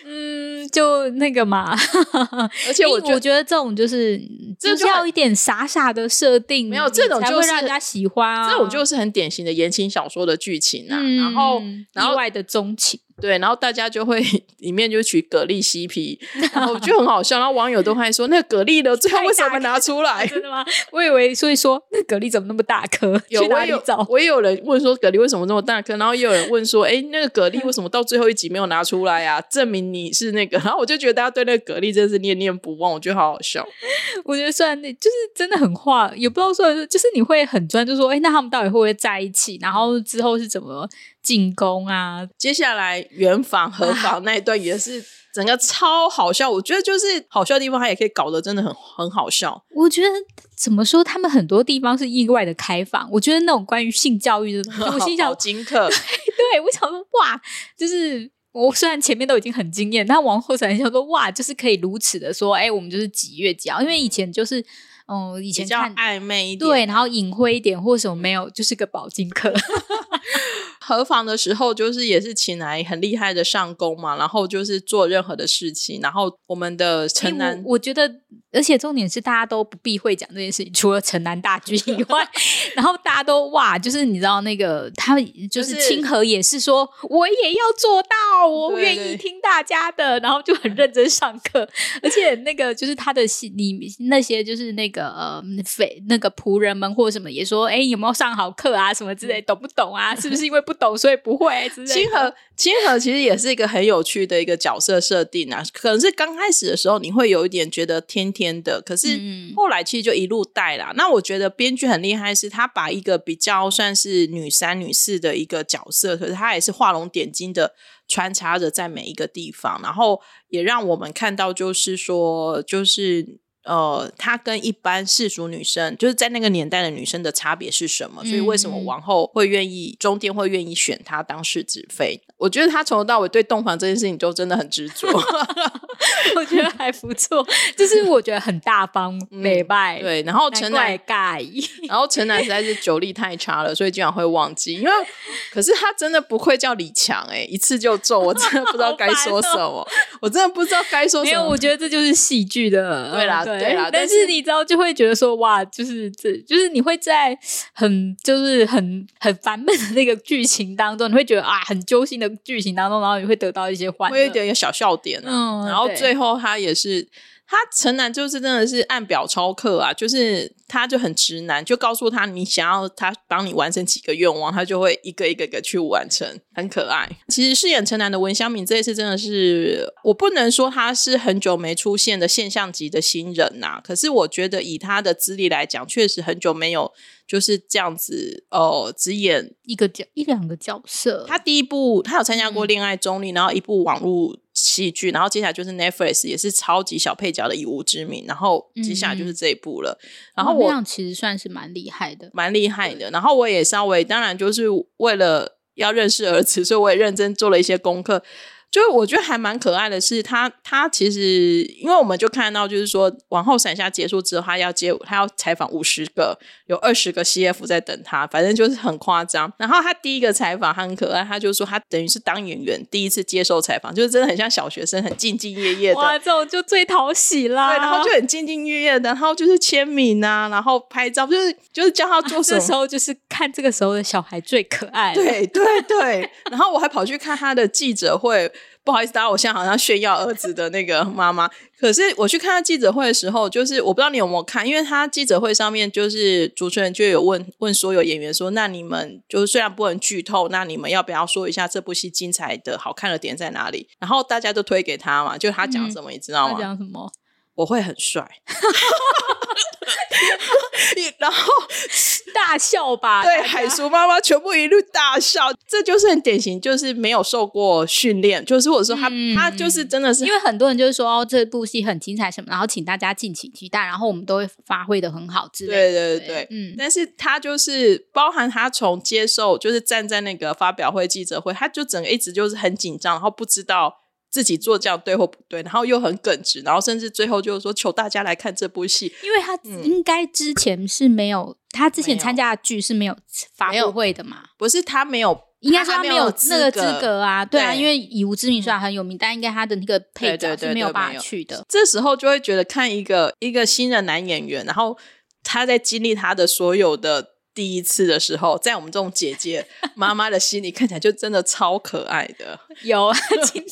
嗯，就那个嘛，而且我我觉得这种就是就是要一点傻傻的设定，没有这种才会让人家喜欢啊。这种就是很典型的言情小说的剧情啊。然后，然后意外的钟情。对，然后大家就会 (laughs) 里面就取蛤蜊嬉皮，然后就很好笑。然后网友都会说：“那个蛤蜊的？最后为什么拿出来？” (laughs) 真的吗？我以为所以说那蛤蜊怎么那么大颗？有我有找？我也有人问说蛤蜊为什么那么大颗？然后也有人问说：“哎，那个蛤蜊为什么到最后一集没有拿出来啊？证明你是那个。”然后我就觉得大家对那个蛤蜊真是念念不忘，我觉得好好笑。(laughs) 我觉得虽然那就是真的很话，也不知道说就是你会很专，就说：“哎，那他们到底会不会在一起？然后之后是怎么？”进攻啊！接下来圆房合房那一段也是整个超好笑，我觉得就是好笑的地方，他也可以搞得真的很很好笑。我觉得怎么说，他们很多地方是意外的开放。我觉得那种关于性教育的东西，我心想金课，(laughs) 对我想说哇，就是我虽然前面都已经很惊艳，但往后才想说哇，就是可以如此的说，哎，我们就是几月几号？因为以前就是嗯，以前看暧昧一点，对，然后隐晦一点或什么没有，就是个保金课。(laughs) 合房的时候，就是也是请来很厉害的上工嘛，然后就是做任何的事情，然后我们的城南，我觉得，而且重点是大家都不避讳讲这件事情，除了城南大军以外，(laughs) 然后大家都哇，就是你知道那个他就是清河也是说，我也要做到，我愿意听大家的，然后就很认真上课，而且那个就是他的你那些就是那个呃匪那个仆人们或者什么也说，哎，有没有上好课啊，什么之类，懂不懂啊？是不是因为不？懂，所以不会。清河，清河其实也是一个很有趣的一个角色设定啊。可能是刚开始的时候，你会有一点觉得天天的，可是后来其实就一路带啦。那我觉得编剧很厉害，是他把一个比较算是女三、女四的一个角色，可是他也是画龙点睛的穿插着在每一个地方，然后也让我们看到，就是说，就是。呃，她跟一般世俗女生，就是在那个年代的女生的差别是什么？所以为什么王后会愿意中殿会愿意选她当世子妃？我觉得她从头到尾对洞房这件事情就真的很执着，(laughs) (laughs) 我觉得还不错，就是我觉得很大方美拜。对，然后陈南盖，(laughs) 然后陈南实在是酒力太差了，所以经常会忘记。因为 (laughs) 可是他真的不愧叫李强哎，一次就中，我真的不知道该说什么，我真的不知道该说什么。没有，我觉得这就是戏剧的，对啦。对啦，但是你知道就会觉得说哇，就是这就是你会在很就是很很烦闷的那个剧情当中，你会觉得啊很揪心的剧情当中，然后你会得到一些欢，会有点小笑点啊。然后最后他也是。他城南就是真的是按表超课啊，就是他就很直男，就告诉他你想要他帮你完成几个愿望，他就会一个一个个去完成，很可爱。其实饰演城南的文香敏这一次真的是，我不能说他是很久没出现的现象级的新人呐，可是我觉得以他的资历来讲，确实很久没有就是这样子哦，只演一个角一两个角色。他第一部他有参加过《恋爱中立》，然后一部网络。戏剧，然后接下来就是 Netflix 也是超级小配角的以无之名，然后接下来就是这一部了。然后我其实算是蛮厉害的，蛮厉害的。然后我也稍微，当然就是为了要认识儿子，所以我也认真做了一些功课。就是我觉得还蛮可爱的，是他他其实因为我们就看到，就是说往后闪下结束之后，他要接他要采访五十个，有二十个 CF 在等他，反正就是很夸张。然后他第一个采访他很可爱，他就说他等于是当演员第一次接受采访，就是真的很像小学生，很兢兢业业的。哇，这种就最讨喜啦。对，然后就很兢兢业业的，然后就是签名啊，然后拍照，就是就是叫他做什么。这时候就是看这个时候的小孩最可爱。对对对，然后我还跑去看他的记者会。不好意思，大家，我现在好像炫耀儿子的那个妈妈。可是我去看他记者会的时候，就是我不知道你有没有看，因为他记者会上面就是主持人就有问问所有演员说：“那你们就是虽然不能剧透，那你们要不要说一下这部戏精彩的好看的点在哪里？”然后大家都推给他嘛，就他讲什么，你知道吗？讲什么？我会很帅。然后 (laughs) 大笑吧，对海叔妈妈全部一路大笑，这就是很典型，就是没有受过训练，就是或者说他、他就是真的是，因为很多人就是说哦这部戏很精彩什么，然后请大家敬请期待，然后我们都会发挥的很好之类的，对对对对，嗯，但是他就是包含他从接受，就是站在那个发表会记者会，他就整个一直就是很紧张，然后不知道。自己做这样对或不对，然后又很耿直，然后甚至最后就是说求大家来看这部戏，因为他应该之前是没有，他之前参加的剧是没有发布会的嘛？不是他没有，应该他没有那个资格啊，对啊，因为以无知名虽然很有名，但应该他的那个配角是没有办法去的。这时候就会觉得看一个一个新的男演员，然后他在经历他的所有的。第一次的时候，在我们这种姐姐 (laughs) 妈妈的心里，看起来就真的超可爱的。有啊，今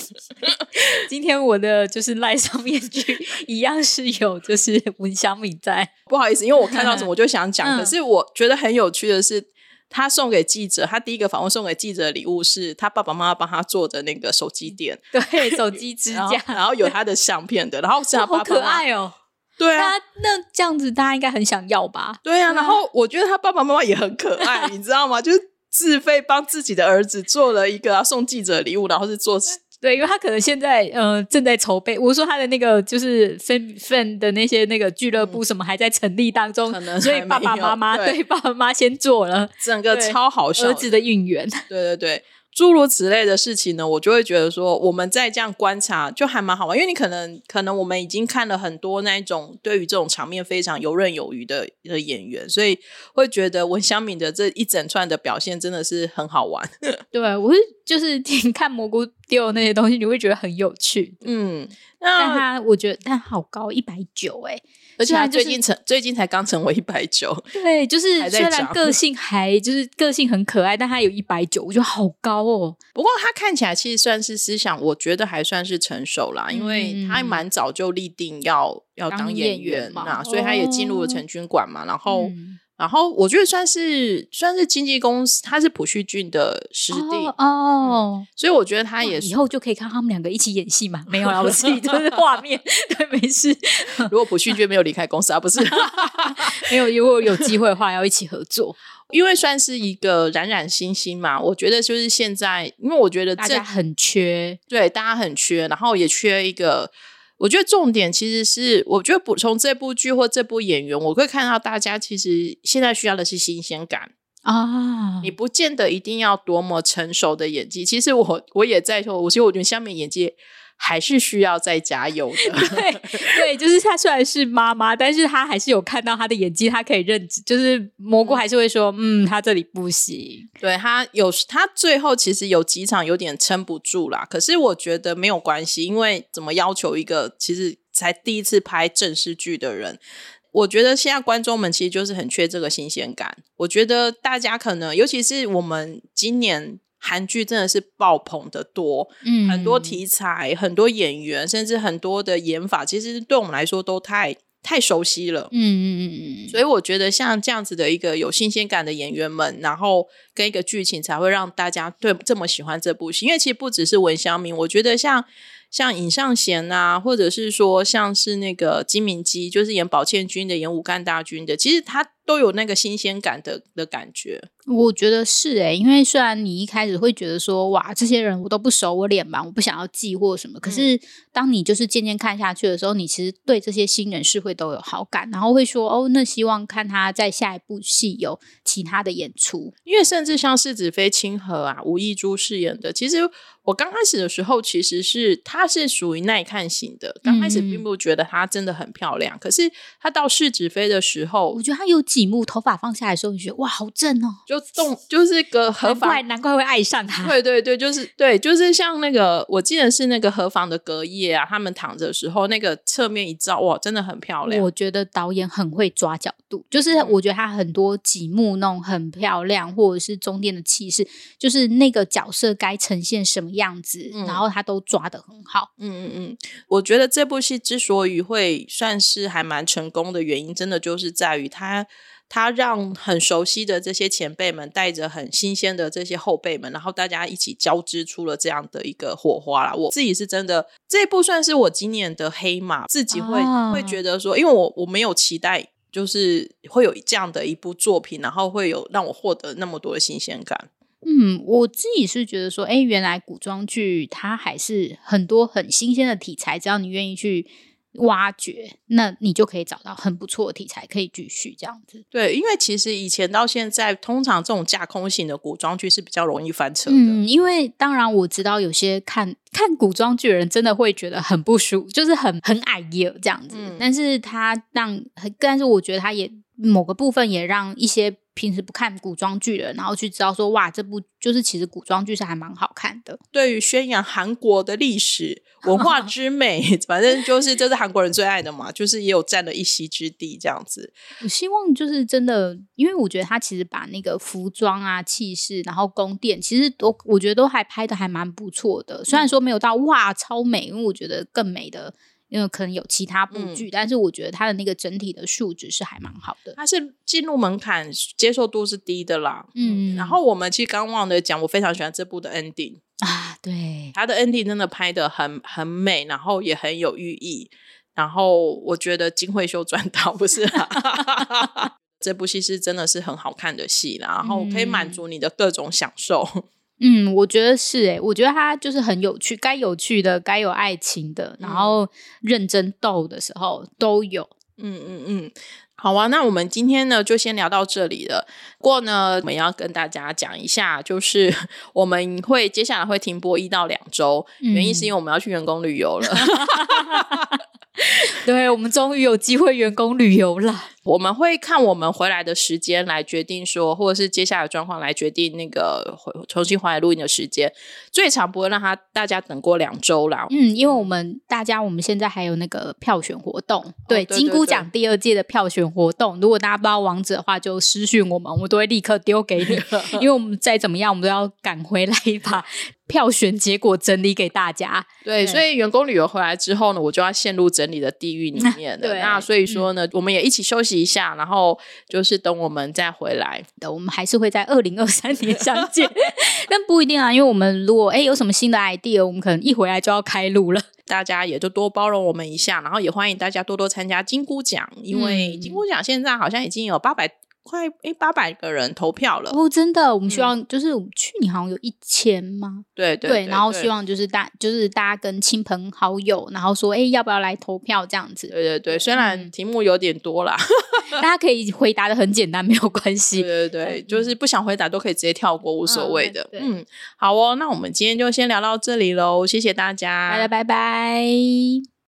今天我的就是赖上面具一样是有，就是文香敏在。不好意思，因为我看到什么我就想讲，可是我觉得很有趣的是，他送给记者，他第一个访问送给记者的礼物是他爸爸妈妈帮他做的那个手机垫，对，手机支架，(laughs) 然后有他的相片的，然后是他爸爸，可爱哦。对啊，那这样子大家应该很想要吧？对啊，然后我觉得他爸爸妈妈也很可爱，(laughs) 你知道吗？就是自费帮自己的儿子做了一个送记者礼物，然后是做对，因为他可能现在呃正在筹备。我说他的那个就是分分的那些那个俱乐部什么还在成立当中，所以爸爸妈妈对爸爸妈妈先做了整个超好笑儿子的应援。对对对。诸如此类的事情呢，我就会觉得说，我们在这样观察就还蛮好玩，因为你可能可能我们已经看了很多那一种对于这种场面非常游刃有余的的演员，所以会觉得文湘敏的这一整串的表现真的是很好玩。(laughs) 对我是就是看蘑菇丢那些东西，你会觉得很有趣。嗯，但他我觉得但好高一百九哎。而且他最近成最近才刚成为一百九，(laughs) 对，就是虽然个性还就是个性很可爱，但他有一百九，我觉得好高哦。不过他看起来其实算是思想，我觉得还算是成熟啦，因为他蛮早就立定要要当演员嘛，所以他也进入了成军馆嘛，然后。然后我觉得算是算是经纪公司，他是朴叙俊的师弟哦，所以我觉得他也以后就可以看他们两个一起演戏嘛。没有啦，我自己就是 (laughs) 画面，对，没事。如果朴叙俊没有离开公司啊，不是 (laughs) 没有，如果有机会的话，要一起合作，(laughs) 因为算是一个冉冉新星嘛。我觉得就是现在，因为我觉得大家很缺，对，大家很缺，然后也缺一个。我觉得重点其实是，我觉得补充这部剧或这部演员，我会看到大家其实现在需要的是新鲜感啊！你不见得一定要多么成熟的演技，其实我我也在说，我其实我觉得下面演技。还是需要再加油的。(laughs) 对对，就是她虽然是妈妈，但是她还是有看到她的演技，她可以认知。就是蘑菇还是会说，嗯，她这里不行。对她有，她最后其实有几场有点撑不住啦。可是我觉得没有关系，因为怎么要求一个其实才第一次拍正式剧的人，我觉得现在观众们其实就是很缺这个新鲜感。我觉得大家可能，尤其是我们今年。韩剧真的是爆棚的多，嗯，很多题材、很多演员，甚至很多的演法，其实对我们来说都太太熟悉了，嗯嗯嗯嗯。所以我觉得像这样子的一个有新鲜感的演员们，然后跟一个剧情，才会让大家对这么喜欢这部戏。因为其实不只是文湘明，我觉得像。像尹尚贤啊，或者是说像是那个金敏基，就是演宝倩君的，演武干大军的，其实他都有那个新鲜感的的感觉。我觉得是诶，因为虽然你一开始会觉得说，哇，这些人我都不熟，我脸盲，我不想要记或什么，可是当你就是渐渐看下去的时候，你其实对这些新人是会都有好感，然后会说，哦，那希望看他在下一部戏有其他的演出，因为甚至像世子妃清河啊，吴亦珠饰演的，其实。我刚开始的时候，其实是她是属于耐看型的。刚开始并不觉得她真的很漂亮，可是她到世子妃的时候，我觉得她有几幕头发放下来的时候，你觉得哇，好正哦，就动就是个合法，难怪会爱上他。对对对，就是对，就是像那个，我记得是那个河房的隔夜啊，他们躺着的时候，那个侧面一照，哇，真的很漂亮。我觉得导演很会抓角度，就是我觉得他很多几幕那种很漂亮，或者是中间的气势，就是那个角色该呈现什么。样子，然后他都抓的很好。嗯嗯嗯，我觉得这部戏之所以会算是还蛮成功的原因，真的就是在于他他让很熟悉的这些前辈们带着很新鲜的这些后辈们，然后大家一起交织出了这样的一个火花啦。我自己是真的这一部算是我今年的黑马，自己会、哦会觉得说，因为我我没有期待。就是会有这样的一部作品，然后会有让我获得那么多的新鲜感。嗯，我自己是觉得说，哎，原来古装剧它还是很多很新鲜的题材，只要你愿意去挖掘，那你就可以找到很不错的题材可以继续这样子。对，因为其实以前到现在，通常这种架空型的古装剧是比较容易翻车的。嗯，因为当然我知道有些看看古装剧的人真的会觉得很不舒服，就是很很矮耶这样子。嗯但是他让，但是我觉得他也某个部分也让一些平时不看古装剧的人，然后去知道说，哇，这部就是其实古装剧是还蛮好看的。对于宣扬韩国的历史文化之美，(laughs) 反正就是这是韩国人最爱的嘛，就是也有占了一席之地这样子。我希望就是真的，因为我觉得他其实把那个服装啊、气势，然后宫殿，其实都我觉得都还拍的还蛮不错的。虽然说没有到哇超美，因为我觉得更美的，因为可能有其他部剧，但是我觉得它的那个整体的数值是还蛮好的。它是进入门槛接受度是低的啦。嗯然后我们其实刚忘了讲，我非常喜欢这部的 ending，啊，对，它的 ending 真的拍的很很美，然后也很有寓意。然后我觉得金惠秀赚到不是啦。(laughs) 这部戏是真的是很好看的戏啦，然后可以满足你的各种享受。嗯，我觉得是诶、我觉得他就是很有趣，该有趣的，该有爱情的，然后认真斗的时候都有。嗯嗯嗯，好啊，那我们今天呢就先聊到这里了。不过呢，我们要跟大家讲一下，就是 (laughs) 我们会接下来会停播一到两周，原因是因为我们要去员工旅游了。(laughs) 对，我们终于有机会员工旅游了。我们会看我们回来的时间来决定说，或者是接下来的状况来决定那个回重新回来录音的时间。最长不会让他大家等过两周啦。嗯，因为我们大家我们现在还有那个票选活动，对哦对金箍奖第二届的票选活动，如果大家不知道网址的话，就私讯我们，我们都会立刻丢给你，(laughs) 因为我们再怎么样，我们都要赶回来把票选结果整理给大家。对，所以员工旅游回来之后呢，我就要陷入整理的地狱里面了。(laughs) 对那所以说呢，我们也一起休息一下，然后就是等我们再回来。的，我们还是会在二零二三年相见，(laughs) 但不一定啊，因为我们如果哎有什么新的 idea，我们可能一回来就要开录了。大家也就多包容我们一下，然后也欢迎大家多多参加金箍奖，因为嗯金箍奖现在好像已经有八百快诶八百个人投票了。哦，真的，我们希望、就是我们去年好像有一千吗？对对对，然后希望就是大就是大家跟亲朋好友，然后说哎要不要来投票这样子，对对对，虽然嗯题目有点多啦，(laughs) 大家可以回答的很简单，没有关对系。对对对，就是不想回答都可以直接跳过，无所谓的。嗯，好哦，那我们今天就先聊到这里喽，谢谢大家，大家拜拜。